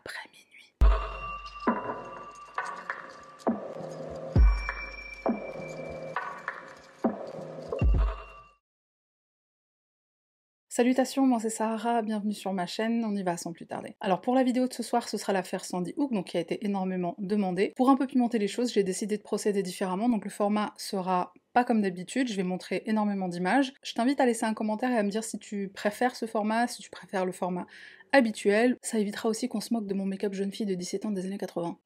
après minuit. Salutations, moi c'est Sahara, bienvenue sur ma chaîne, on y va sans plus tarder. Alors pour la vidéo de ce soir, ce sera l'affaire Sandy Hook, donc qui a été énormément demandée. Pour un peu pimenter les choses, j'ai décidé de procéder différemment, donc le format sera pas comme d'habitude, je vais montrer énormément d'images. Je t'invite à laisser un commentaire et à me dire si tu préfères ce format, si tu préfères le format habituel. Ça évitera aussi qu'on se moque de mon make-up jeune fille de 17 ans des années 80.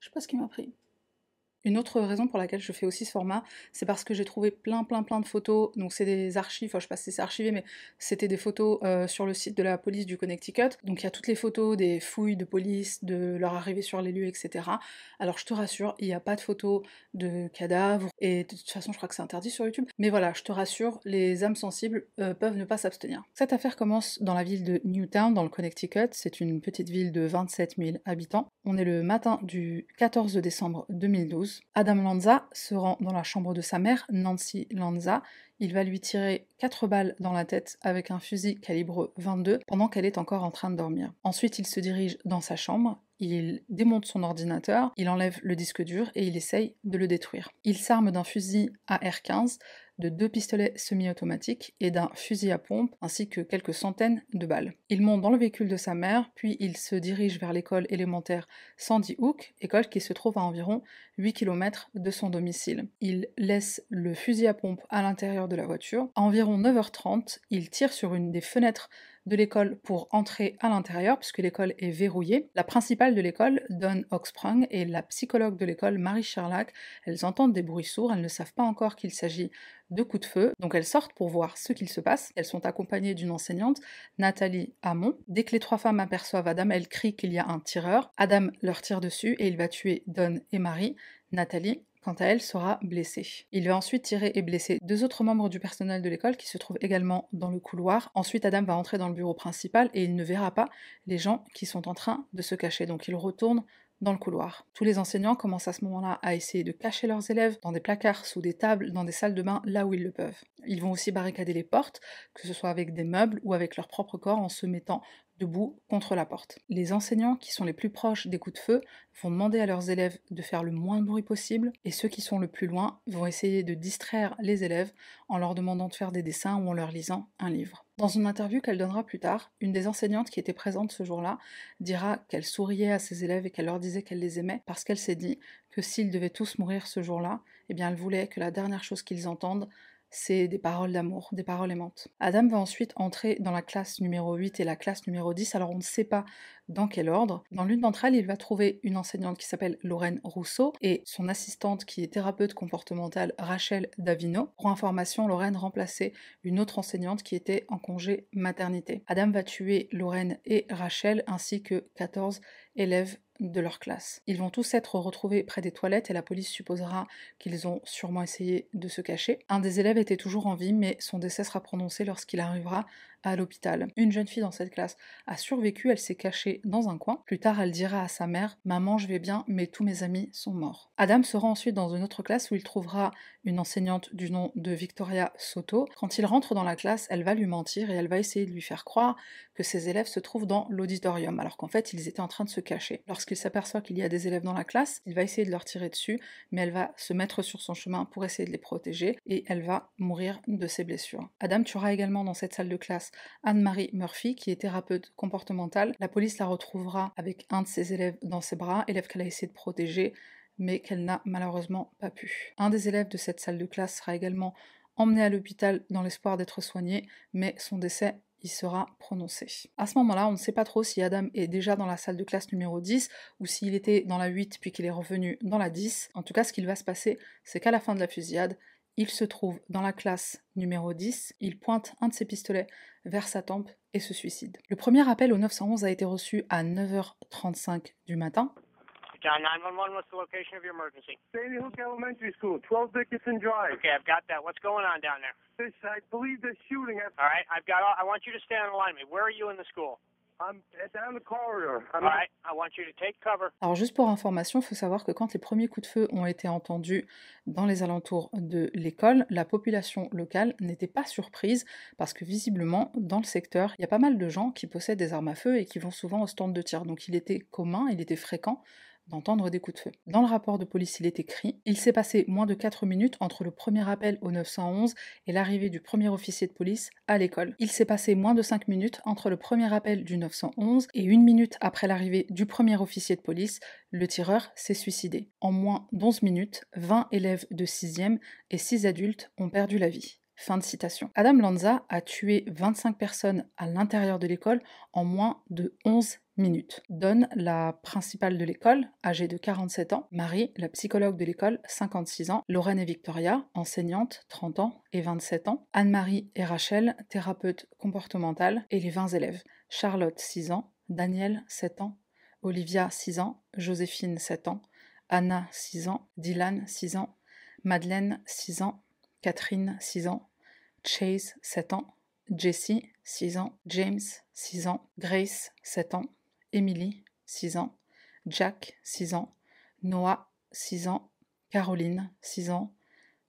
Je sais pas ce qui m'a pris. Une autre raison pour laquelle je fais aussi ce format, c'est parce que j'ai trouvé plein plein plein de photos, donc c'est des archives, enfin je sais pas si c'est archivé, mais c'était des photos euh, sur le site de la police du Connecticut, donc il y a toutes les photos des fouilles de police, de leur arrivée sur les lieux, etc. Alors je te rassure, il n'y a pas de photos de cadavres, et de toute façon je crois que c'est interdit sur YouTube, mais voilà, je te rassure, les âmes sensibles euh, peuvent ne pas s'abstenir. Cette affaire commence dans la ville de Newtown, dans le Connecticut, c'est une petite ville de 27 000 habitants. On est le matin du 14 décembre 2012. Adam Lanza se rend dans la chambre de sa mère, Nancy Lanza. Il va lui tirer 4 balles dans la tête avec un fusil calibre 22 pendant qu'elle est encore en train de dormir. Ensuite, il se dirige dans sa chambre, il démonte son ordinateur, il enlève le disque dur et il essaye de le détruire. Il s'arme d'un fusil AR-15 de deux pistolets semi-automatiques et d'un fusil à pompe, ainsi que quelques centaines de balles. Il monte dans le véhicule de sa mère, puis il se dirige vers l'école élémentaire Sandy Hook, école qui se trouve à environ 8 km de son domicile. Il laisse le fusil à pompe à l'intérieur de la voiture. À environ 9h30, il tire sur une des fenêtres de l'école pour entrer à l'intérieur, puisque l'école est verrouillée. La principale de l'école, Dawn Oxprung, et la psychologue de l'école, Marie Sherlock, elles entendent des bruits sourds, elles ne savent pas encore qu'il s'agit de coups de feu, donc elles sortent pour voir ce qu'il se passe. Elles sont accompagnées d'une enseignante, Nathalie Hamon. Dès que les trois femmes aperçoivent Adam, elles crient qu'il y a un tireur. Adam leur tire dessus et il va tuer Dawn et Marie. Nathalie quant à elle, sera blessée. Il va ensuite tirer et blesser deux autres membres du personnel de l'école qui se trouvent également dans le couloir. Ensuite, Adam va entrer dans le bureau principal et il ne verra pas les gens qui sont en train de se cacher. Donc il retourne dans le couloir. Tous les enseignants commencent à ce moment-là à essayer de cacher leurs élèves dans des placards, sous des tables, dans des salles de bain, là où ils le peuvent. Ils vont aussi barricader les portes, que ce soit avec des meubles ou avec leur propre corps en se mettant debout contre la porte. Les enseignants qui sont les plus proches des coups de feu vont demander à leurs élèves de faire le moins de bruit possible et ceux qui sont le plus loin vont essayer de distraire les élèves en leur demandant de faire des dessins ou en leur lisant un livre. Dans une interview qu'elle donnera plus tard, une des enseignantes qui était présente ce jour-là dira qu'elle souriait à ses élèves et qu'elle leur disait qu'elle les aimait parce qu'elle s'est dit que s'ils devaient tous mourir ce jour-là, eh bien elle voulait que la dernière chose qu'ils entendent c'est des paroles d'amour, des paroles aimantes. Adam va ensuite entrer dans la classe numéro 8 et la classe numéro 10, alors on ne sait pas dans quel ordre. Dans l'une d'entre elles, il va trouver une enseignante qui s'appelle Lorraine Rousseau et son assistante qui est thérapeute comportementale Rachel Davino. Pour information, Lorraine remplaçait une autre enseignante qui était en congé maternité. Adam va tuer Lorraine et Rachel ainsi que 14 élèves de leur classe. Ils vont tous être retrouvés près des toilettes et la police supposera qu'ils ont sûrement essayé de se cacher. Un des élèves était toujours en vie mais son décès sera prononcé lorsqu'il arrivera à l'hôpital. Une jeune fille dans cette classe a survécu, elle s'est cachée dans un coin. Plus tard, elle dira à sa mère Maman, je vais bien, mais tous mes amis sont morts. Adam se rend ensuite dans une autre classe où il trouvera une enseignante du nom de Victoria Soto. Quand il rentre dans la classe, elle va lui mentir et elle va essayer de lui faire croire que ses élèves se trouvent dans l'auditorium, alors qu'en fait, ils étaient en train de se cacher. Lorsqu'il s'aperçoit qu'il y a des élèves dans la classe, il va essayer de leur tirer dessus, mais elle va se mettre sur son chemin pour essayer de les protéger et elle va mourir de ses blessures. Adam tuera également dans cette salle de classe Anne-Marie Murphy, qui est thérapeute comportementale. La police la retrouvera avec un de ses élèves dans ses bras, élève qu'elle a essayé de protéger, mais qu'elle n'a malheureusement pas pu. Un des élèves de cette salle de classe sera également emmené à l'hôpital dans l'espoir d'être soigné, mais son décès y sera prononcé. À ce moment-là, on ne sait pas trop si Adam est déjà dans la salle de classe numéro 10 ou s'il était dans la 8 puis qu'il est revenu dans la 10. En tout cas, ce qu'il va se passer, c'est qu'à la fin de la fusillade, il se trouve dans la classe numéro 10, il pointe un de ses pistolets vers sa tempe et se suicide. Le premier appel au 911 a été reçu à 9h35 du matin. John 911, what's the location of your emergency? Sandy Hook Elementary School, 12 Dickinson Drive. Okay, I've got that. What's going on down there? This, I believe they're shooting at. All right, I've got all, I want you to stay on the line with me. Where are you in the school? I'm down the corridor. All I'm right. I want you to take cover. Alors juste pour information, il faut savoir que quand les premiers coups de feu ont été entendus dans les alentours de l'école, la population locale n'était pas surprise parce que visiblement dans le secteur, il y a pas mal de gens qui possèdent des armes à feu et qui vont souvent au stand de tir. Donc il était commun, il était fréquent d'entendre des coups de feu. Dans le rapport de police, il est écrit Il s'est passé moins de 4 minutes entre le premier appel au 911 et l'arrivée du premier officier de police à l'école. Il s'est passé moins de 5 minutes entre le premier appel du 911 et une minute après l'arrivée du premier officier de police, le tireur s'est suicidé. En moins d'11 minutes, 20 élèves de 6e et 6 adultes ont perdu la vie. Fin de citation. Adam Lanza a tué 25 personnes à l'intérieur de l'école en moins de 11 minutes. Donne, la principale de l'école, âgée de 47 ans, Marie, la psychologue de l'école, 56 ans, Lorraine et Victoria, enseignantes, 30 ans et 27 ans, Anne-Marie et Rachel, thérapeutes comportementales, et les 20 élèves, Charlotte, 6 ans, Daniel, 7 ans, Olivia, 6 ans, Joséphine, 7 ans, Anna, 6 ans, Dylan, 6 ans, Madeleine, 6 ans, Catherine, 6 ans, Chase, 7 ans, Jessie, 6 ans, James, 6 ans, Grace, 7 ans, Emily, 6 ans, Jack, 6 ans, Noah, 6 ans, Caroline, 6 ans,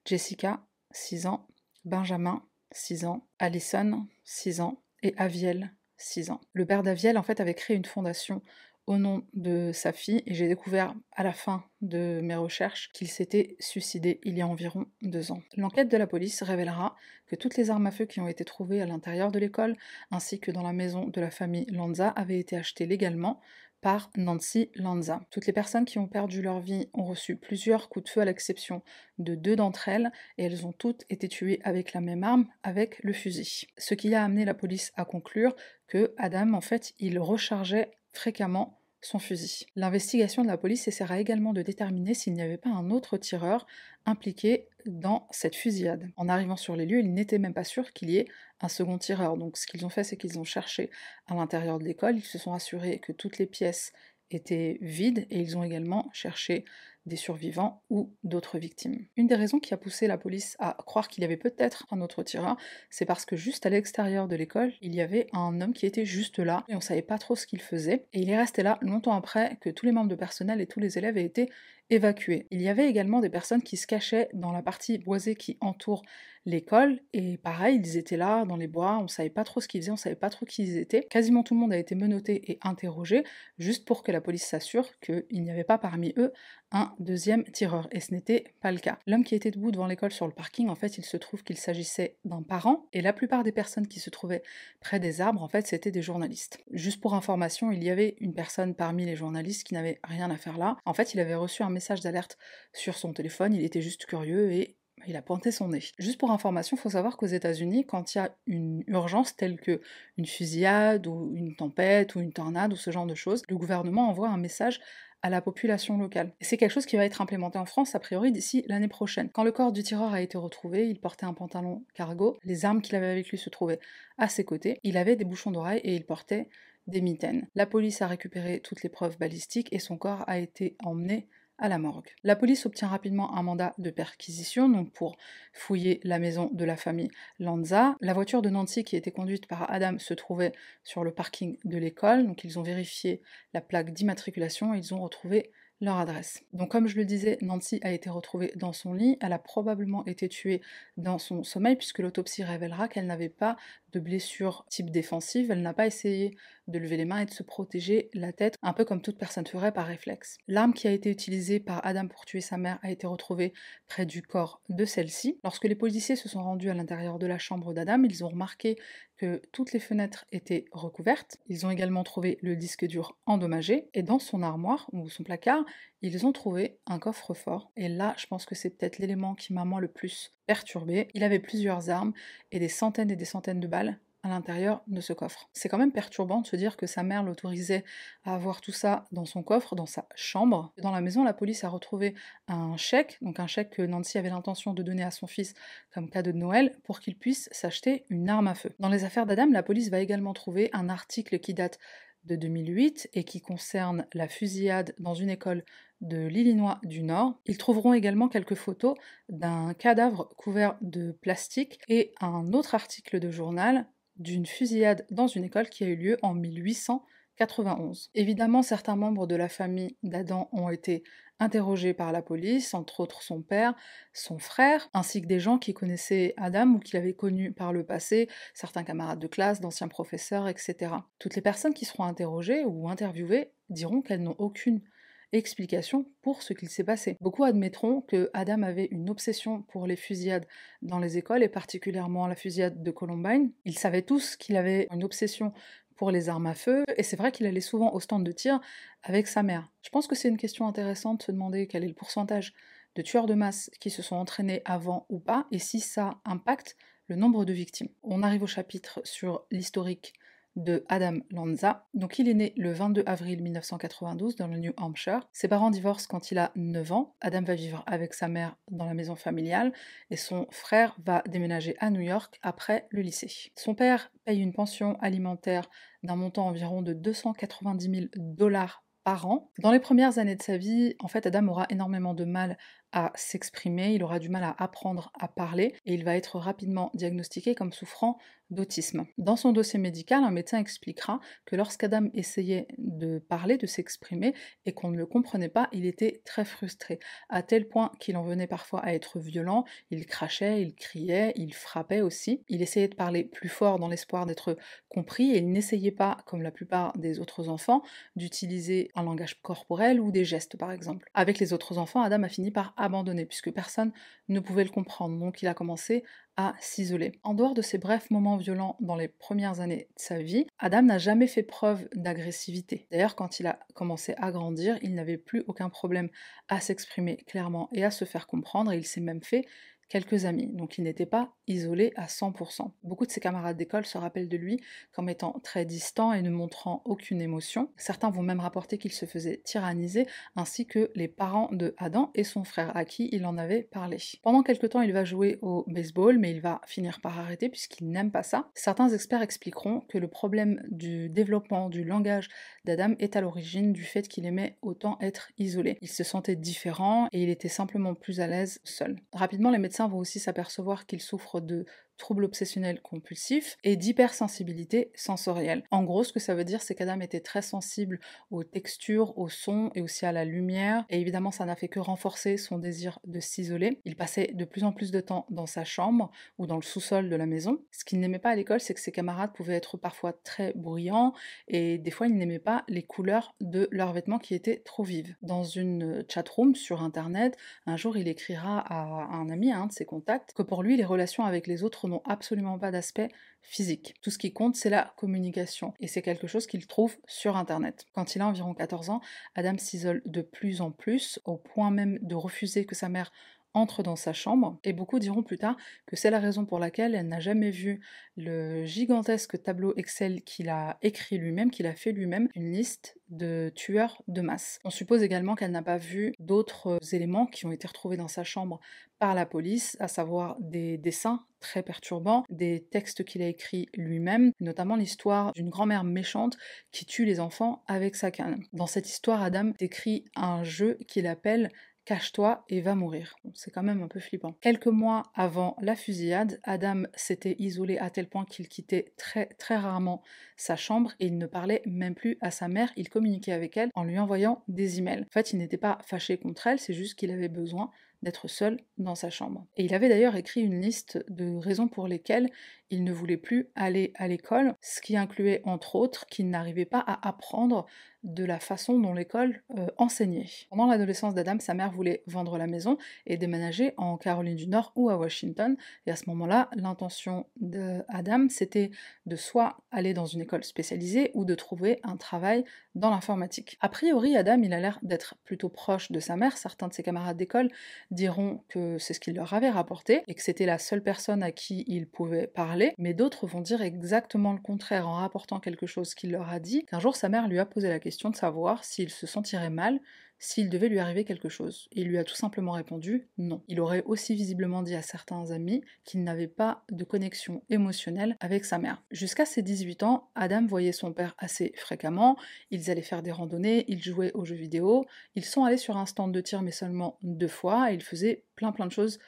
Jessica, 6 ans, Benjamin, 6 ans, Allison, 6 ans, et Aviel, 6 ans. Le père d'Aviel, en fait, avait créé une fondation au nom de sa fille et j'ai découvert à la fin de mes recherches qu'il s'était suicidé il y a environ deux ans. L'enquête de la police révélera que toutes les armes à feu qui ont été trouvées à l'intérieur de l'école ainsi que dans la maison de la famille Lanza avaient été achetées légalement par Nancy Lanza. Toutes les personnes qui ont perdu leur vie ont reçu plusieurs coups de feu à l'exception de deux d'entre elles et elles ont toutes été tuées avec la même arme, avec le fusil. Ce qui a amené la police à conclure que Adam, en fait, il rechargeait fréquemment son fusil. L'investigation de la police essaiera également de déterminer s'il n'y avait pas un autre tireur impliqué dans cette fusillade. En arrivant sur les lieux, ils n'étaient même pas sûrs qu'il y ait un second tireur. Donc ce qu'ils ont fait, c'est qu'ils ont cherché à l'intérieur de l'école, ils se sont assurés que toutes les pièces étaient vides et ils ont également cherché des survivants ou d'autres victimes. Une des raisons qui a poussé la police à croire qu'il y avait peut-être un autre tireur, c'est parce que juste à l'extérieur de l'école, il y avait un homme qui était juste là et on savait pas trop ce qu'il faisait et il est resté là longtemps après que tous les membres de personnel et tous les élèves aient été évacués. Il y avait également des personnes qui se cachaient dans la partie boisée qui entoure l'école et pareil, ils étaient là dans les bois, on savait pas trop ce qu'ils faisaient, on savait pas trop qui ils étaient. Quasiment tout le monde a été menotté et interrogé juste pour que la police s'assure qu'il n'y avait pas parmi eux un deuxième tireur et ce n'était pas le cas. L'homme qui était debout devant l'école sur le parking, en fait, il se trouve qu'il s'agissait d'un parent et la plupart des personnes qui se trouvaient près des arbres, en fait, c'était des journalistes. Juste pour information, il y avait une personne parmi les journalistes qui n'avait rien à faire là. En fait, il avait reçu un message d'alerte sur son téléphone, il était juste curieux et il a pointé son nez. Juste pour information, il faut savoir qu'aux États-Unis, quand il y a une urgence telle que une fusillade ou une tempête ou une tornade ou ce genre de choses, le gouvernement envoie un message à la population locale. C'est quelque chose qui va être implémenté en France a priori d'ici l'année prochaine. Quand le corps du tireur a été retrouvé, il portait un pantalon cargo, les armes qu'il avait avec lui se trouvaient à ses côtés, il avait des bouchons d'oreilles et il portait des mitaines. La police a récupéré toutes les preuves balistiques et son corps a été emmené la morgue. La police obtient rapidement un mandat de perquisition, pour fouiller la maison de la famille Lanza. La voiture de Nancy qui était conduite par Adam se trouvait sur le parking de l'école, donc ils ont vérifié la plaque d'immatriculation et ils ont retrouvé leur adresse. Donc comme je le disais, Nancy a été retrouvée dans son lit, elle a probablement été tuée dans son sommeil puisque l'autopsie révélera qu'elle n'avait pas de blessure type défensive, elle n'a pas essayé de lever les mains et de se protéger la tête, un peu comme toute personne ferait par réflexe. L'arme qui a été utilisée par Adam pour tuer sa mère a été retrouvée près du corps de celle-ci. Lorsque les policiers se sont rendus à l'intérieur de la chambre d'Adam, ils ont remarqué que toutes les fenêtres étaient recouvertes. Ils ont également trouvé le disque dur endommagé et dans son armoire ou son placard, ils ont trouvé un coffre-fort. Et là, je pense que c'est peut-être l'élément qui m'a moi le plus perturbé. Il avait plusieurs armes et des centaines et des centaines de balles à l'intérieur de ce coffre. C'est quand même perturbant de se dire que sa mère l'autorisait à avoir tout ça dans son coffre, dans sa chambre. Dans la maison, la police a retrouvé un chèque, donc un chèque que Nancy avait l'intention de donner à son fils comme cadeau de Noël pour qu'il puisse s'acheter une arme à feu. Dans les affaires d'Adam, la police va également trouver un article qui date de 2008 et qui concerne la fusillade dans une école de l'Illinois du Nord. Ils trouveront également quelques photos d'un cadavre couvert de plastique et un autre article de journal d'une fusillade dans une école qui a eu lieu en 1891. Évidemment, certains membres de la famille d'Adam ont été interrogés par la police, entre autres son père, son frère, ainsi que des gens qui connaissaient Adam ou qui l'avaient connu par le passé, certains camarades de classe, d'anciens professeurs, etc. Toutes les personnes qui seront interrogées ou interviewées diront qu'elles n'ont aucune explication pour ce qu'il s'est passé. Beaucoup admettront que Adam avait une obsession pour les fusillades dans les écoles et particulièrement la fusillade de Columbine. Ils savaient tous qu'il avait une obsession pour les armes à feu, et c'est vrai qu'il allait souvent au stand de tir avec sa mère. Je pense que c'est une question intéressante de se demander quel est le pourcentage de tueurs de masse qui se sont entraînés avant ou pas, et si ça impacte le nombre de victimes. On arrive au chapitre sur l'historique de Adam Lanza. Donc il est né le 22 avril 1992 dans le New Hampshire. Ses parents divorcent quand il a 9 ans. Adam va vivre avec sa mère dans la maison familiale et son frère va déménager à New York après le lycée. Son père paye une pension alimentaire d'un montant environ de 290 000 dollars par an. Dans les premières années de sa vie, en fait, Adam aura énormément de mal à s'exprimer, il aura du mal à apprendre à parler et il va être rapidement diagnostiqué comme souffrant d'autisme. Dans son dossier médical, un médecin expliquera que lorsqu'Adam essayait de parler, de s'exprimer et qu'on ne le comprenait pas, il était très frustré, à tel point qu'il en venait parfois à être violent, il crachait, il criait, il frappait aussi, il essayait de parler plus fort dans l'espoir d'être compris et il n'essayait pas, comme la plupart des autres enfants, d'utiliser un langage corporel ou des gestes par exemple. Avec les autres enfants, Adam a fini par abandonné puisque personne ne pouvait le comprendre. Donc il a commencé à s'isoler. En dehors de ces brefs moments violents dans les premières années de sa vie, Adam n'a jamais fait preuve d'agressivité. D'ailleurs, quand il a commencé à grandir, il n'avait plus aucun problème à s'exprimer clairement et à se faire comprendre et il s'est même fait quelques amis, donc il n'était pas isolé à 100%. Beaucoup de ses camarades d'école se rappellent de lui comme étant très distant et ne montrant aucune émotion. Certains vont même rapporter qu'il se faisait tyranniser, ainsi que les parents de Adam et son frère à qui il en avait parlé. Pendant quelques temps, il va jouer au baseball, mais il va finir par arrêter puisqu'il n'aime pas ça. Certains experts expliqueront que le problème du développement du langage d'Adam est à l'origine du fait qu'il aimait autant être isolé. Il se sentait différent et il était simplement plus à l'aise seul. Rapidement, les médecins vont aussi s'apercevoir qu'il souffre de troubles obsessionnels compulsifs et d'hypersensibilité sensorielle. En gros, ce que ça veut dire, c'est qu'Adam était très sensible aux textures, aux sons et aussi à la lumière. Et évidemment, ça n'a fait que renforcer son désir de s'isoler. Il passait de plus en plus de temps dans sa chambre ou dans le sous-sol de la maison. Ce qu'il n'aimait pas à l'école, c'est que ses camarades pouvaient être parfois très bruyants et des fois, il n'aimait pas les couleurs de leurs vêtements qui étaient trop vives. Dans une chatroom sur Internet, un jour, il écrira à un ami, à un de ses contacts, que pour lui, les relations avec les autres n'ont absolument pas d'aspect physique. Tout ce qui compte, c'est la communication. Et c'est quelque chose qu'il trouve sur Internet. Quand il a environ 14 ans, Adam s'isole de plus en plus, au point même de refuser que sa mère entre dans sa chambre, et beaucoup diront plus tard que c'est la raison pour laquelle elle n'a jamais vu le gigantesque tableau Excel qu'il a écrit lui-même, qu'il a fait lui-même, une liste de tueurs de masse. On suppose également qu'elle n'a pas vu d'autres éléments qui ont été retrouvés dans sa chambre par la police, à savoir des dessins très perturbants, des textes qu'il a écrits lui-même, notamment l'histoire d'une grand-mère méchante qui tue les enfants avec sa canne. Dans cette histoire, Adam décrit un jeu qu'il appelle cache-toi et va mourir. c'est quand même un peu flippant. Quelques mois avant la fusillade, Adam s'était isolé à tel point qu'il quittait très très rarement sa chambre et il ne parlait même plus à sa mère, il communiquait avec elle en lui envoyant des emails. En fait, il n'était pas fâché contre elle, c'est juste qu'il avait besoin d'être seul dans sa chambre. Et il avait d'ailleurs écrit une liste de raisons pour lesquelles il ne voulait plus aller à l'école, ce qui incluait entre autres qu'il n'arrivait pas à apprendre de la façon dont l'école euh, enseignait. Pendant l'adolescence d'Adam, sa mère voulait vendre la maison et déménager en Caroline du Nord ou à Washington. Et à ce moment-là, l'intention d'Adam, c'était de soit aller dans une école spécialisée ou de trouver un travail dans l'informatique. A priori, Adam, il a l'air d'être plutôt proche de sa mère. Certains de ses camarades d'école diront que c'est ce qu'il leur avait rapporté et que c'était la seule personne à qui il pouvait parler mais d'autres vont dire exactement le contraire en rapportant quelque chose qu'il leur a dit, qu'un jour sa mère lui a posé la question de savoir s'il se sentirait mal s'il devait lui arriver quelque chose. Il lui a tout simplement répondu non. Il aurait aussi visiblement dit à certains amis qu'il n'avait pas de connexion émotionnelle avec sa mère. Jusqu'à ses 18 ans, Adam voyait son père assez fréquemment, ils allaient faire des randonnées, ils jouaient aux jeux vidéo, ils sont allés sur un stand de tir mais seulement deux fois, et ils faisaient plein plein de choses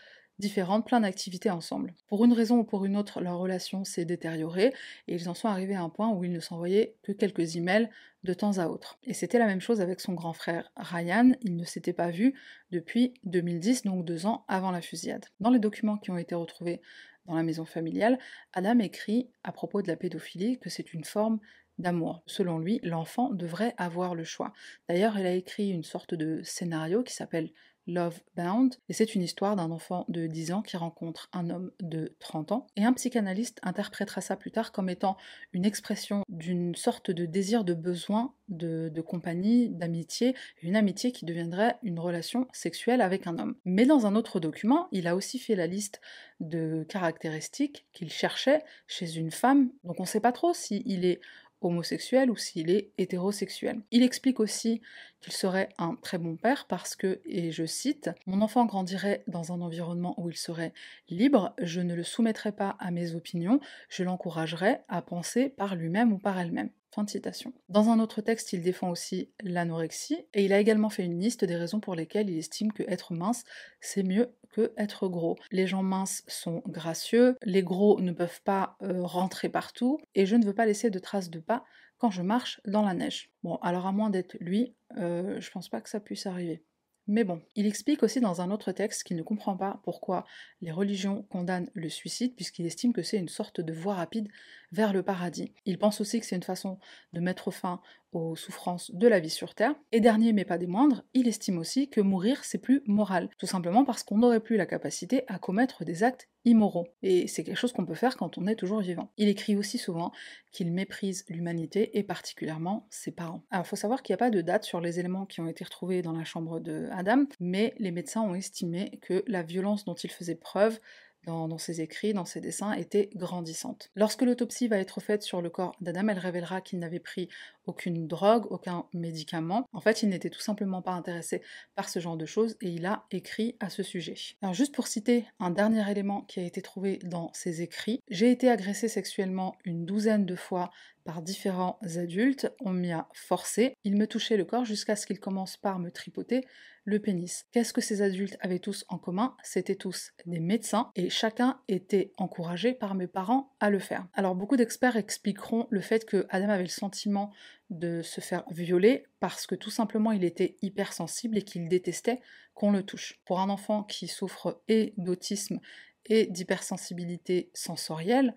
différentes, plein d'activités ensemble. Pour une raison ou pour une autre, leur relation s'est détériorée et ils en sont arrivés à un point où ils ne s'envoyaient que quelques emails de temps à autre. Et c'était la même chose avec son grand frère Ryan, ils ne s'étaient pas vus depuis 2010, donc deux ans avant la fusillade. Dans les documents qui ont été retrouvés dans la maison familiale, Adam écrit à propos de la pédophilie que c'est une forme d'amour. Selon lui, l'enfant devrait avoir le choix. D'ailleurs, il a écrit une sorte de scénario qui s'appelle Love Bound, et c'est une histoire d'un enfant de 10 ans qui rencontre un homme de 30 ans, et un psychanalyste interprétera ça plus tard comme étant une expression d'une sorte de désir de besoin de, compagnie, d'amitié, une amitié qui deviendrait une relation sexuelle avec un homme. Mais dans un autre document, il a aussi fait la liste de caractéristiques qu'il cherchait chez une femme, donc on ne sait pas trop s'il est homosexuel ou s'il est hétérosexuel. Il explique aussi qu'il serait un très bon père parce que, et je cite, Mon enfant grandirait dans un environnement où il serait libre, je ne le soumettrai pas à mes opinions, je l'encouragerai à penser par lui-même ou par elle-même. Fin de citation. Dans un autre texte, il défend aussi l'anorexie et il a également fait une liste des raisons pour lesquelles il estime que être mince, c'est mieux que être gros. Les gens minces sont gracieux, les gros ne peuvent pas euh, rentrer partout et je ne veux pas laisser de traces de pas quand je marche dans la neige. Bon, alors à moins d'être lui, euh, je pense pas que ça puisse arriver. Mais bon, il explique aussi dans un autre texte qu'il ne comprend pas pourquoi les religions condamnent le suicide, puisqu'il estime que c'est une sorte de voie rapide vers le paradis. Il pense aussi que c'est une façon de mettre fin aux souffrances de la vie sur Terre. Et dernier mais pas des moindres, il estime aussi que mourir c'est plus moral, tout simplement parce qu'on n'aurait plus la capacité à commettre des actes immoraux. Et c'est quelque chose qu'on peut faire quand on est toujours vivant. Il écrit aussi souvent qu'il méprise l'humanité et particulièrement ses parents. Alors faut savoir qu'il n'y a pas de date sur les éléments qui ont été retrouvés dans la chambre de Adam, mais les médecins ont estimé que la violence dont il faisait preuve dans, ses écrits, dans ses dessins, était grandissante. Lorsque l'autopsie va être faite sur le corps d'Adam, elle révélera qu'il n'avait pris aucune drogue, aucun médicament. En fait, il n'était tout simplement pas intéressé par ce genre de choses et il a écrit à ce sujet. Alors juste pour citer un dernier élément qui a été trouvé dans ses écrits, j'ai été agressé sexuellement une douzaine de fois par différents adultes, on m'y a forcé, ils me touchaient le corps jusqu'à ce qu'ils commencent par me tripoter le pénis. Qu'est-ce que ces adultes avaient tous en commun? C'était tous des médecins et chacun était encouragé par mes parents à le faire. Alors beaucoup d'experts expliqueront le fait que Adam avait le sentiment de se faire violer parce que tout simplement il était hypersensible et qu'il détestait qu'on le touche. Pour un enfant qui souffre et d'autisme et d'hypersensibilité sensorielle,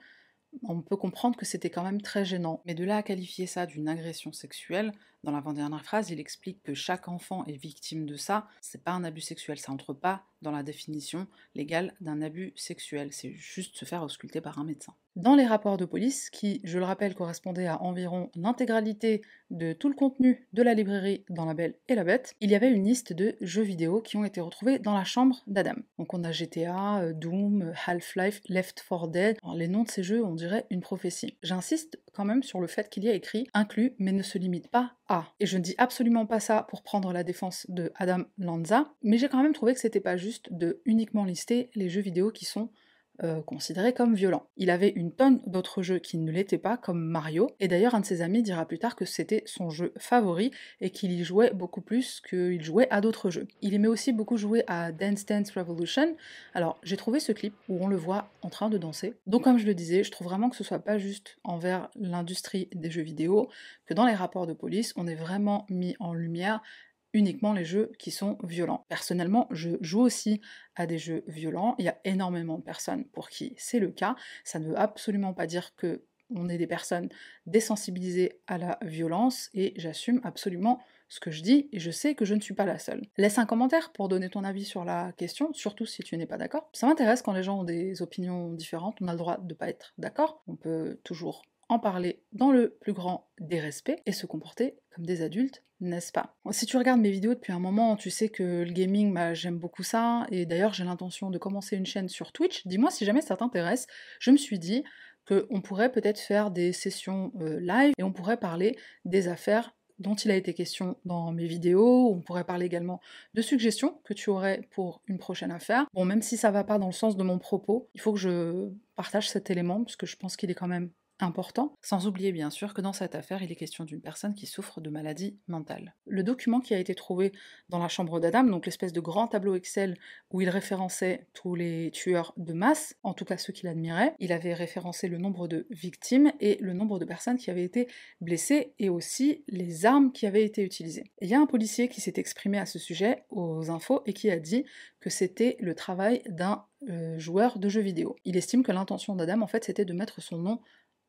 on peut comprendre que c'était quand même très gênant. Mais de là à qualifier ça d'une agression sexuelle, dans l'avant-dernière phrase, il explique que chaque enfant est victime de ça. C'est pas un abus sexuel, ça entre pas dans la définition légale d'un abus sexuel. C'est juste se faire ausculter par un médecin. Dans les rapports de police, qui, je le rappelle, correspondaient à environ l'intégralité de tout le contenu de la librairie dans La Belle et la Bête, il y avait une liste de jeux vidéo qui ont été retrouvés dans la chambre d'Adam. Donc on a GTA, euh, Doom, Half-Life, Left 4 Dead. les noms de ces jeux, on dirait une prophétie. J'insiste quand même sur le fait qu'il y a écrit inclus, mais ne se limite pas à. Et je ne dis absolument pas ça pour prendre la défense de Adam Lanza, mais j'ai quand même trouvé que c'était pas juste de uniquement lister les jeux vidéo qui sont euh, considéré comme violent. Il avait une tonne d'autres jeux qui ne l'étaient pas, comme Mario, et d'ailleurs un de ses amis dira plus tard que c'était son jeu favori et qu'il y jouait beaucoup plus qu'il jouait à d'autres jeux. Il aimait aussi beaucoup jouer à Dance Dance Revolution. Alors j'ai trouvé ce clip où on le voit en train de danser. Donc comme je le disais, je trouve vraiment que ce soit pas juste envers l'industrie des jeux vidéo, que dans les rapports de police, on est vraiment mis en lumière uniquement les jeux qui sont violents. Personnellement, je joue aussi à des jeux violents. Il y a énormément de personnes pour qui c'est le cas. Ça ne veut absolument pas dire que on est des personnes désensibilisées à la violence et j'assume absolument ce que je dis et je sais que je ne suis pas la seule. Laisse un commentaire pour donner ton avis sur la question, surtout si tu n'es pas d'accord. Ça m'intéresse quand les gens ont des opinions différentes, on a le droit de ne pas être d'accord, on peut toujours parler dans le plus grand des respects et se comporter comme des adultes, n'est-ce pas? Si tu regardes mes vidéos depuis un moment, tu sais que le gaming, bah, j'aime beaucoup ça, et d'ailleurs j'ai l'intention de commencer une chaîne sur Twitch. Dis-moi si jamais ça t'intéresse. Je me suis dit qu'on pourrait peut-être faire des sessions euh, live et on pourrait parler des affaires dont il a été question dans mes vidéos, on pourrait parler également de suggestions que tu aurais pour une prochaine affaire. Bon, même si ça va pas dans le sens de mon propos, il faut que je partage cet élément, parce que je pense qu'il est quand même important, sans oublier bien sûr que dans cette affaire, il est question d'une personne qui souffre de maladie mentale. Le document qui a été trouvé dans la chambre d'Adam, donc l'espèce de grand tableau Excel où il référençait tous les tueurs de masse, en tout cas ceux qu'il admirait, il avait référencé le nombre de victimes et le nombre de personnes qui avaient été blessées et aussi les armes qui avaient été utilisées. il y a un policier qui s'est exprimé à ce sujet aux infos et qui a dit que c'était le travail d'un euh, joueur de jeux vidéo. Il estime que l'intention d'Adam, en fait, c'était de mettre son nom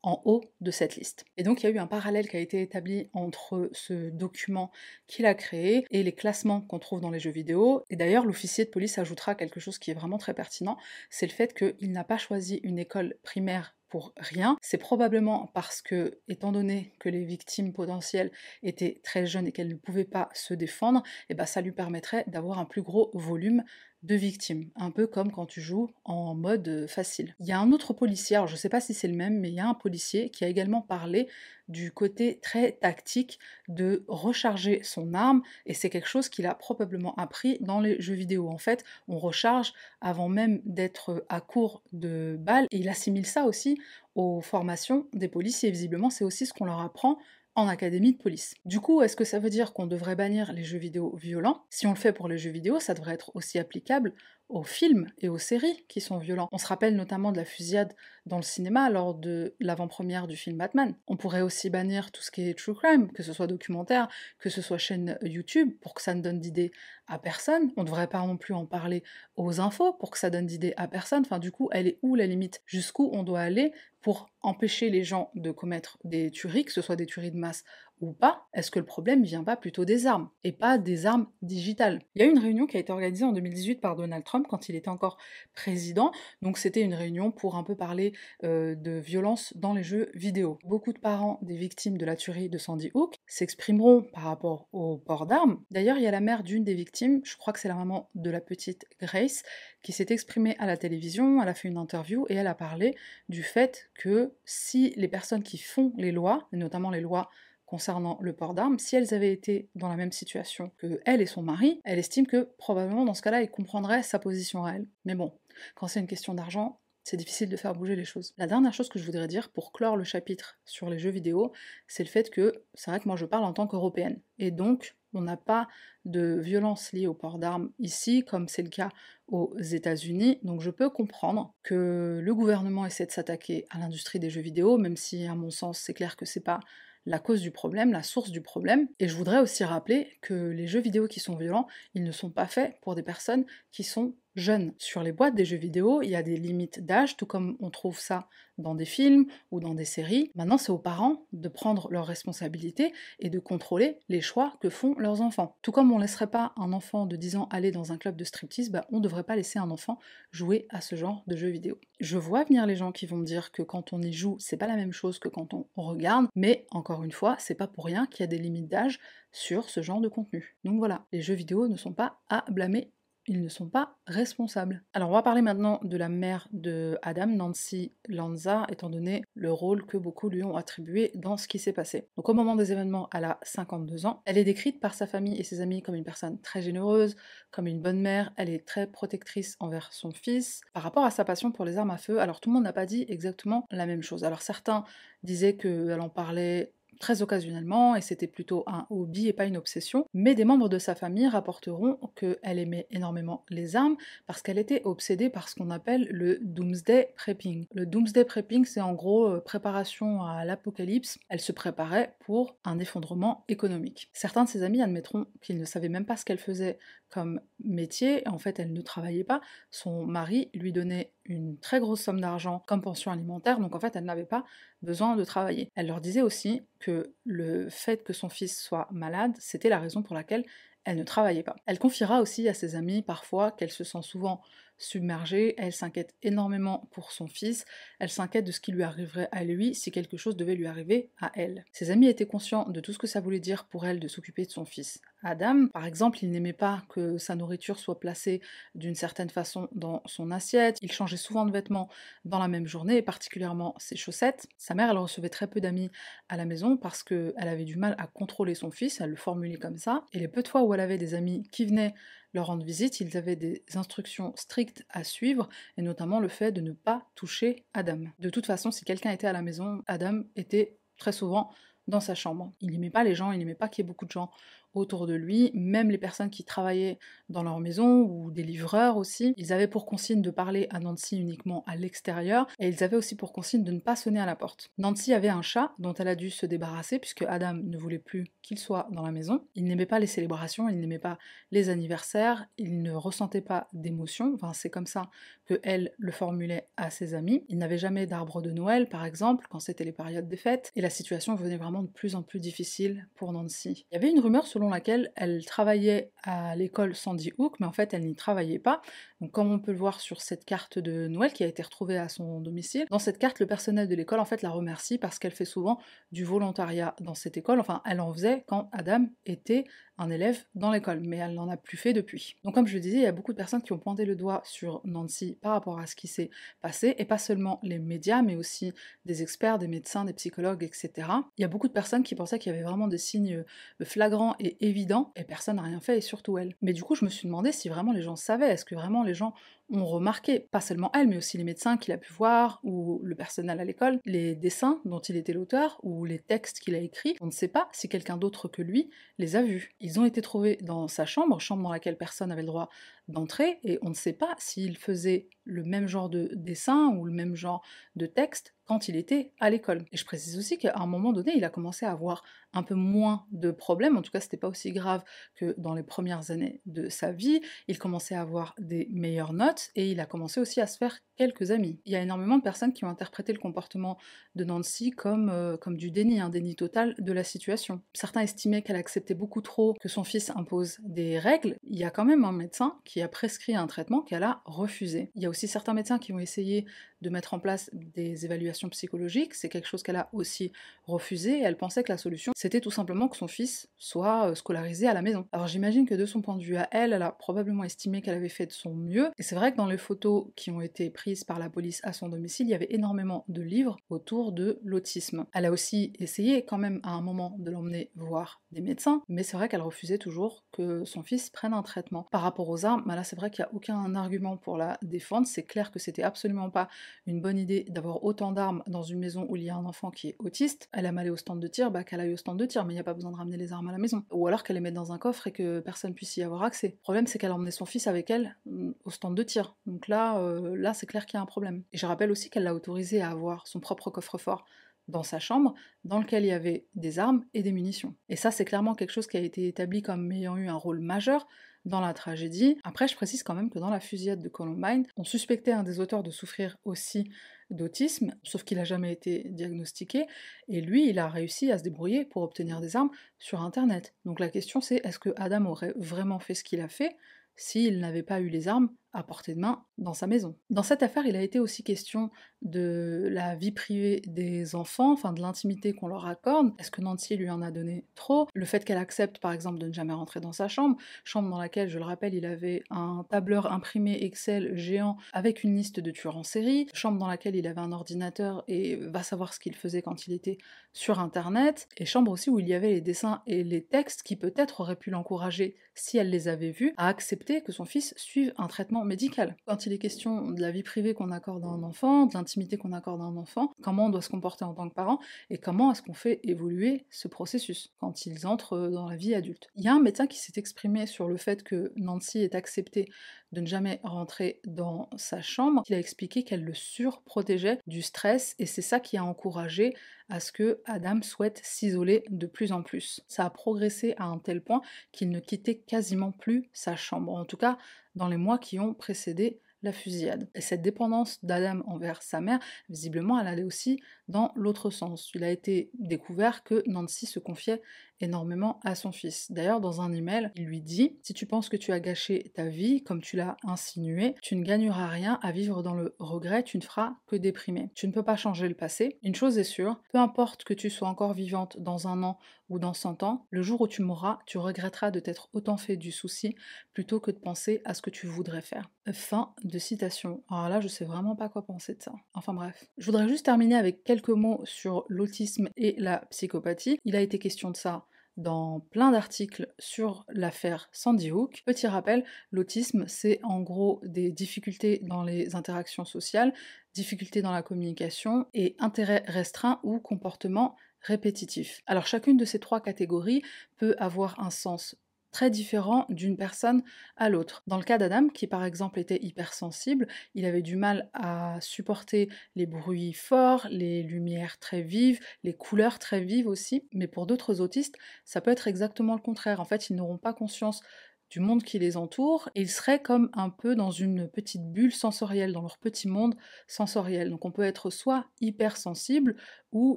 en haut de cette liste. Et donc il y a eu un parallèle qui a été établi entre ce document qu'il a créé et les classements qu'on trouve dans les jeux vidéo. Et d'ailleurs, l'officier de police ajoutera quelque chose qui est vraiment très pertinent, c'est le fait qu'il n'a pas choisi une école primaire pour rien. C'est probablement parce que, étant donné que les victimes potentielles étaient très jeunes et qu'elles ne pouvaient pas se défendre, et eh ben ça lui permettrait d'avoir un plus gros volume de victimes, un peu comme quand tu joues en mode euh, facile. Il y a un autre policier, alors je sais pas si c'est le même, mais il y a un policier qui a également parlé du côté très tactique de recharger son arme, et c'est quelque chose qu'il a probablement appris dans les jeux vidéo. En fait, on recharge avant même d'être à court de balles, et il assimile ça aussi aux formations des policiers. Visiblement, c'est aussi ce qu'on leur apprend en académie de police. Du coup, est-ce que ça veut dire qu'on devrait bannir les jeux vidéo violents? Si on le fait pour les jeux vidéo, ça devrait être aussi applicable aux films et aux séries qui sont violents. On se rappelle notamment de la fusillade dans le cinéma lors de l'avant-première du film Batman. On pourrait aussi bannir tout ce qui est true crime, que ce soit documentaire, que ce soit chaîne YouTube, pour que ça ne donne d'idées à personne. On ne devrait pas non plus en parler aux infos pour que ça donne d'idées à personne. Enfin, du coup, elle est où la limite? Jusqu'où on doit aller pour empêcher les gens de commettre des tueries, que ce soit des tueries de masse ou pas, est-ce que le problème vient pas plutôt des armes et pas des armes digitales? Il y a une réunion qui a été organisée en 2018 par Donald Trump quand il était encore président, donc c'était une réunion pour un peu parler euh, de violence dans les jeux vidéo. Beaucoup de parents des victimes de la tuerie de Sandy Hook s'exprimeront par rapport au port d'armes. D'ailleurs, il y a la mère d'une des victimes, je crois que c'est la maman de la petite Grace, qui s'est exprimée à la télévision, elle a fait une interview et elle a parlé du fait que si les personnes qui font les lois, notamment les lois concernant le port d'armes, si elles avaient été dans la même situation que elle et son mari, elle estime que probablement dans ce cas-là, il comprendrait sa position à elle. Mais bon, quand c'est une question d'argent, c'est difficile de faire bouger les choses. La dernière chose que je voudrais dire pour clore le chapitre sur les jeux vidéo, c'est le fait que c'est vrai que moi je parle en tant qu'européenne. Et donc, on n'a pas de violence liée au port d'armes ici, comme c'est le cas aux États-Unis. Donc je peux comprendre que le gouvernement essaie de s'attaquer à l'industrie des jeux vidéo, même si à mon sens c'est clair que c'est pas la cause du problème, la source du problème. Et je voudrais aussi rappeler que les jeux vidéo qui sont violents, ils ne sont pas faits pour des personnes qui sont jeunes. Sur les boîtes des jeux vidéo, il y a des limites d'âge, tout comme on trouve ça dans des films ou dans des séries. Maintenant, c'est aux parents de prendre leurs responsabilités et de contrôler les choix que font leurs enfants. Tout comme on ne laisserait pas un enfant de 10 ans aller dans un club de striptease, bah, on ne devrait pas laisser un enfant jouer à ce genre de jeux vidéo. Je vois venir les gens qui vont me dire que quand on y joue, c'est pas la même chose que quand on regarde, mais encore une fois, c'est pas pour rien qu'il y a des limites d'âge sur ce genre de contenu. Donc voilà, les jeux vidéo ne sont pas à blâmer ils ne sont pas responsables. Alors on va parler maintenant de la mère de Adam, Nancy Lanza, étant donné le rôle que beaucoup lui ont attribué dans ce qui s'est passé. Donc au moment des événements, elle a 52 ans. Elle est décrite par sa famille et ses amis comme une personne très généreuse, comme une bonne mère. Elle est très protectrice envers son fils. Par rapport à sa passion pour les armes à feu, alors tout le monde n'a pas dit exactement la même chose. Alors certains disaient qu'elle en parlait très occasionnellement et c'était plutôt un hobby et pas une obsession. Mais des membres de sa famille rapporteront qu'elle aimait énormément les armes parce qu'elle était obsédée par ce qu'on appelle le Doomsday Prepping. Le Doomsday Prepping, c'est en gros euh, préparation à l'apocalypse. Elle se préparait pour un effondrement économique. Certains de ses amis admettront qu'ils ne savaient même pas ce qu'elle faisait comme métier. En fait, elle ne travaillait pas. Son mari lui donnait une très grosse somme d'argent comme pension alimentaire, donc en fait, elle n'avait pas besoin de travailler. Elle leur disait aussi que le fait que son fils soit malade, c'était la raison pour laquelle elle ne travaillait pas. Elle confiera aussi à ses amis parfois qu'elle se sent souvent submergée, elle s'inquiète énormément pour son fils, elle s'inquiète de ce qui lui arriverait à lui si quelque chose devait lui arriver à elle. Ses amis étaient conscients de tout ce que ça voulait dire pour elle de s'occuper de son fils. Adam, par exemple, il n'aimait pas que sa nourriture soit placée d'une certaine façon dans son assiette, il changeait souvent de vêtements dans la même journée, particulièrement ses chaussettes. Sa mère, elle recevait très peu d'amis à la maison parce qu'elle avait du mal à contrôler son fils, elle le formulait comme ça, et les peu de fois où elle avait des amis qui venaient leur rendre visite, ils avaient des instructions strictes à suivre, et notamment le fait de ne pas toucher Adam. De toute façon, si quelqu'un était à la maison, Adam était très souvent dans sa chambre. Il n'aimait pas les gens, il n'aimait pas qu'il y ait beaucoup de gens autour de lui, même les personnes qui travaillaient dans leur maison ou des livreurs aussi, ils avaient pour consigne de parler à Nancy uniquement à l'extérieur et ils avaient aussi pour consigne de ne pas sonner à la porte. Nancy avait un chat dont elle a dû se débarrasser puisque Adam ne voulait plus qu'il soit dans la maison. Il n'aimait pas les célébrations, il n'aimait pas les anniversaires, il ne ressentait pas d'émotions, enfin c'est comme ça que elle le formulait à ses amis. Il n'avait jamais d'arbre de Noël par exemple quand c'était les périodes des fêtes et la situation venait vraiment de plus en plus difficile pour Nancy. Il y avait une rumeur selon laquelle elle travaillait à l'école Sandy Hook, mais en fait elle n'y travaillait pas. Donc comme on peut le voir sur cette carte de Noël qui a été retrouvée à son domicile, dans cette carte le personnel de l'école en fait la remercie parce qu'elle fait souvent du volontariat dans cette école, enfin elle en faisait quand Adam était un élève dans l'école, mais elle n'en a plus fait depuis. Donc comme je le disais, il y a beaucoup de personnes qui ont pointé le doigt sur Nancy par rapport à ce qui s'est passé, et pas seulement les médias, mais aussi des experts, des médecins, des psychologues, etc. Il y a beaucoup de personnes qui pensaient qu'il y avait vraiment des signes euh, flagrants et évidents, et personne n'a rien fait, et surtout elle. Mais du coup, je me suis demandé si vraiment les gens savaient, est-ce que vraiment les gens ont remarqué, pas seulement elle, mais aussi les médecins qu'il a pu voir, ou le personnel à l'école, les dessins dont il était l'auteur, ou les textes qu'il a écrits. On ne sait pas si quelqu'un d'autre que lui les a vus. Ils ont été trouvés dans sa chambre, chambre dans laquelle personne n'avait le droit d'entrer, et on ne sait pas s'il faisait le même genre de dessin ou le même genre de texte quand il était à l'école. Et je précise aussi qu'à un moment donné, il a commencé à avoir un peu moins de problèmes, en tout cas c'était pas aussi grave que dans les premières années de sa vie, il commençait à avoir des meilleures notes et il a commencé aussi à se faire quelques amis. Il y a énormément de personnes qui ont interprété le comportement de Nancy comme, euh, comme du déni, un déni total de la situation. Certains estimaient qu'elle acceptait beaucoup trop que son fils impose des règles. Il y a quand même un médecin qui a prescrit un traitement qu'elle a refusé. Il y a aussi certains médecins qui ont essayé de mettre en place des évaluations psychologiques, c'est quelque chose qu'elle a aussi refusé, elle pensait que la solution, c'était tout simplement que son fils soit euh, scolarisé à la maison. Alors j'imagine que de son point de vue à elle, elle a probablement estimé qu'elle avait fait de son mieux, et c'est vrai que dans les photos qui ont été prises par la police à son domicile, il y avait énormément de livres autour de l'autisme. Elle a aussi essayé quand même à un moment de l'emmener voir des médecins, mais c'est vrai qu'elle refusait toujours que son fils prenne un traitement. Par rapport aux armes, bah là c'est vrai qu'il n'y a aucun argument pour la défendre, c'est clair que c'était absolument pas une bonne idée d'avoir autant d'armes dans une maison où il y a un enfant qui est autiste. Elle aime aller au stand de tir, bah qu'elle aille au stand de tir, mais il n'y a pas besoin de ramener les armes à la maison. Ou alors qu'elle les mette dans un coffre et que personne puisse y avoir accès. Le problème c'est qu'elle a emmené son fils avec elle mm, au stand de tir. Donc là, euh, là c'est clair qu'il y a un problème. Et je rappelle aussi qu'elle l'a autorisé à avoir son propre coffre-fort dans sa chambre, dans lequel il y avait des armes et des munitions. Et ça, c'est clairement quelque chose qui a été établi comme ayant eu un rôle majeur dans la tragédie. Après, je précise quand même que dans la fusillade de Columbine, on suspectait un des auteurs de souffrir aussi d'autisme, sauf qu'il n'a jamais été diagnostiqué, et lui, il a réussi à se débrouiller pour obtenir des armes sur Internet. Donc la question c'est, est-ce que Adam aurait vraiment fait ce qu'il a fait s'il n'avait pas eu les armes à portée de main dans sa maison. Dans cette affaire, il a été aussi question de la vie privée des enfants, enfin de l'intimité qu'on leur accorde. Est-ce que Nancy lui en a donné trop? Le fait qu'elle accepte par exemple de ne jamais rentrer dans sa chambre, chambre dans laquelle, je le rappelle, il avait un tableur imprimé Excel géant avec une liste de tueurs en série, chambre dans laquelle il avait un ordinateur et va savoir ce qu'il faisait quand il était sur internet, et chambre aussi où il y avait les dessins et les textes qui peut-être auraient pu l'encourager, si elle les avait vus, à accepter que son fils suive un traitement médical. Quand il est question de la vie privée qu'on accorde à un enfant, de l'intimité qu'on accorde à un enfant, comment on doit se comporter en tant que parent et comment est-ce qu'on fait évoluer ce processus quand ils entrent dans la vie adulte. Il y a un médecin qui s'est exprimé sur le fait que Nancy est acceptée de ne jamais rentrer dans sa chambre. Il a expliqué qu'elle le surprotégeait du stress et c'est ça qui a encouragé à ce que Adam souhaite s'isoler de plus en plus. Ça a progressé à un tel point qu'il ne quittait quasiment plus sa chambre, en tout cas dans les mois qui ont précédé la fusillade. Et cette dépendance d'Adam envers sa mère, visiblement, elle allait aussi dans l'autre sens. Il a été découvert que Nancy se confiait énormément à son fils. D'ailleurs, dans un email, il lui dit Si tu penses que tu as gâché ta vie, comme tu l'as insinué, tu ne gagneras rien à vivre dans le regret, tu ne feras que déprimer. Tu ne peux pas changer le passé. Une chose est sûre, peu importe que tu sois encore vivante dans un an ou dans 100 ans, le jour où tu mourras, tu regretteras de t'être autant fait du souci plutôt que de penser à ce que tu voudrais faire. Fin de citation. Alors là, je sais vraiment pas quoi penser de ça. Enfin bref. Je voudrais juste terminer avec quelques mots sur l'autisme et la psychopathie. Il a été question de ça dans plein d'articles sur l'affaire Sandy Hook. Petit rappel, l'autisme, c'est en gros des difficultés dans les interactions sociales, difficultés dans la communication et intérêt restreint ou comportement répétitif. Alors chacune de ces trois catégories peut avoir un sens très différent d'une personne à l'autre. Dans le cas d'Adam, qui par exemple était hypersensible, il avait du mal à supporter les bruits forts, les lumières très vives, les couleurs très vives aussi, mais pour d'autres autistes, ça peut être exactement le contraire. En fait, ils n'auront pas conscience du monde qui les entoure, et ils seraient comme un peu dans une petite bulle sensorielle, dans leur petit monde sensoriel. Donc on peut être soit hypersensible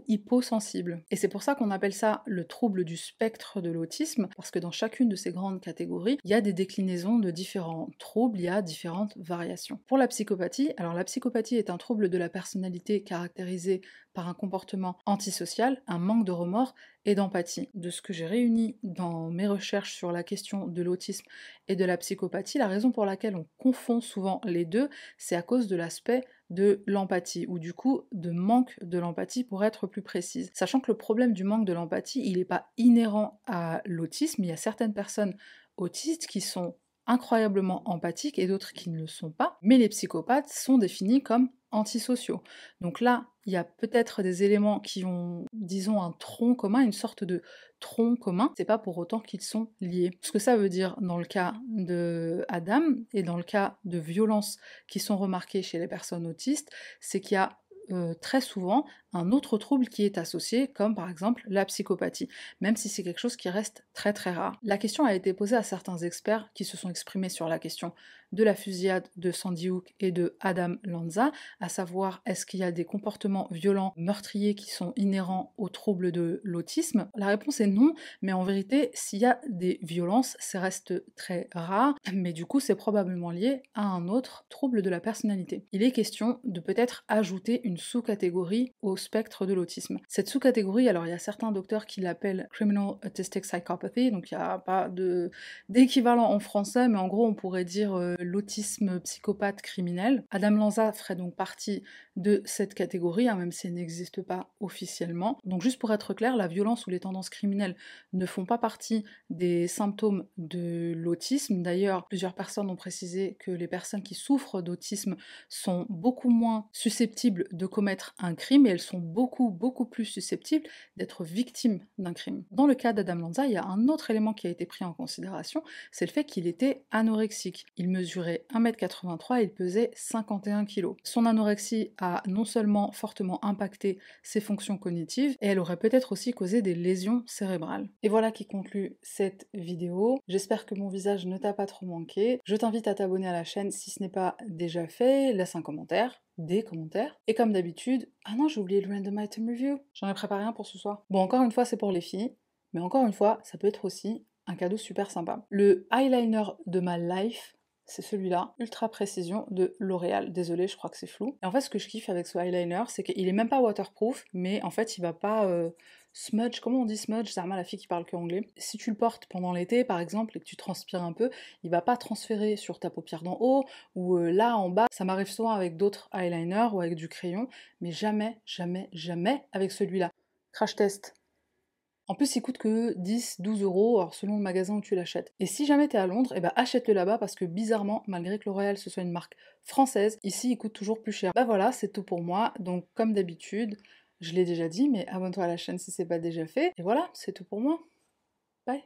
hyposensible. Et c'est pour ça qu'on appelle ça le trouble du spectre de l'autisme, parce que dans chacune de ces grandes catégories, il y a des déclinaisons de différents troubles, il y a différentes variations. Pour la psychopathie, alors la psychopathie est un trouble de la personnalité caractérisé par un comportement antisocial, un manque de remords et d'empathie. De ce que j'ai réuni dans mes recherches sur la question de l'autisme et de la psychopathie, la raison pour laquelle on confond souvent les deux, c'est à cause de l'aspect de l'empathie, ou du coup de manque de l'empathie pour être plus précise. Sachant que le problème du manque de l'empathie, il n'est pas inhérent à l'autisme, il y a certaines personnes autistes qui sont incroyablement empathiques et d'autres qui ne le sont pas, mais les psychopathes sont définis comme antisociaux. Donc là, il y a peut-être des éléments qui ont, disons, un tronc commun, une sorte de tronc commun. C'est pas pour autant qu'ils sont liés. Ce que ça veut dire dans le cas de Adam et dans le cas de violences qui sont remarquées chez les personnes autistes, c'est qu'il y a euh, très souvent un autre trouble qui est associé, comme par exemple la psychopathie, même si c'est quelque chose qui reste très très rare. La question a été posée à certains experts qui se sont exprimés sur la question de la fusillade de Sandy Hook et de Adam Lanza, à savoir est-ce qu'il y a des comportements violents, meurtriers qui sont inhérents au trouble de l'autisme? La réponse est non, mais en vérité, s'il y a des violences, ça reste très rare, mais du coup c'est probablement lié à un autre trouble de la personnalité. Il est question de peut-être ajouter une sous-catégorie au spectre de l'autisme. Cette sous-catégorie, alors il y a certains docteurs qui l'appellent Criminal Autistic Psychopathy, donc il n'y a pas d'équivalent en français, mais en gros on pourrait dire euh, l'autisme psychopathe criminel. Adam Lanza ferait donc partie de cette catégorie, hein, même si elle n'existe pas officiellement. Donc juste pour être clair, la violence ou les tendances criminelles ne font pas partie des symptômes de l'autisme. D'ailleurs, plusieurs personnes ont précisé que les personnes qui souffrent d'autisme sont beaucoup moins susceptibles de commettre un crime et elles beaucoup, beaucoup plus susceptibles d'être victimes d'un crime. Dans le cas d'Adam Lanza, il y a un autre élément qui a été pris en considération, c'est le fait qu'il était anorexique. Il mesurait 1m83 et il pesait 51 kg. Son anorexie a non seulement fortement impacté ses fonctions cognitives, et elle aurait peut-être aussi causé des lésions cérébrales. Et voilà qui conclut cette vidéo. J'espère que mon visage ne t'a pas trop manqué. Je t'invite à t'abonner à la chaîne si ce n'est pas déjà fait, laisse un commentaire des commentaires. Et comme d'habitude, ah non, j'ai oublié le random item review. J'en ai préparé un pour ce soir. Bon, encore une fois, c'est pour les filles, mais encore une fois, ça peut être aussi un cadeau super sympa. Le eyeliner de ma life c'est celui-là, Ultra Précision de L'Oréal. Désolé, je crois que c'est flou. Et en fait, ce que je kiffe avec ce eyeliner, c'est qu'il est même pas waterproof, mais en fait, il va pas euh, smudge. Comment on dit smudge? C'est la fille qui parle que anglais. Si tu le portes pendant l'été, par exemple, et que tu transpires un peu, il va pas transférer sur ta paupière d'en haut ou euh, là en bas. Ça m'arrive souvent avec d'autres eyeliners ou avec du crayon, mais jamais, jamais, jamais avec celui-là. Crash test. En plus, il coûte que 10, 12 euros, alors selon le magasin où tu l'achètes. Et si jamais tu es à Londres, eh ben achète-le là-bas parce que bizarrement, malgré que L'Oréal ce soit une marque française, ici il coûte toujours plus cher. Bah voilà, c'est tout pour moi. Donc comme d'habitude, je l'ai déjà dit, mais abonne-toi à la chaîne si c'est pas déjà fait. Et voilà, c'est tout pour moi. Bye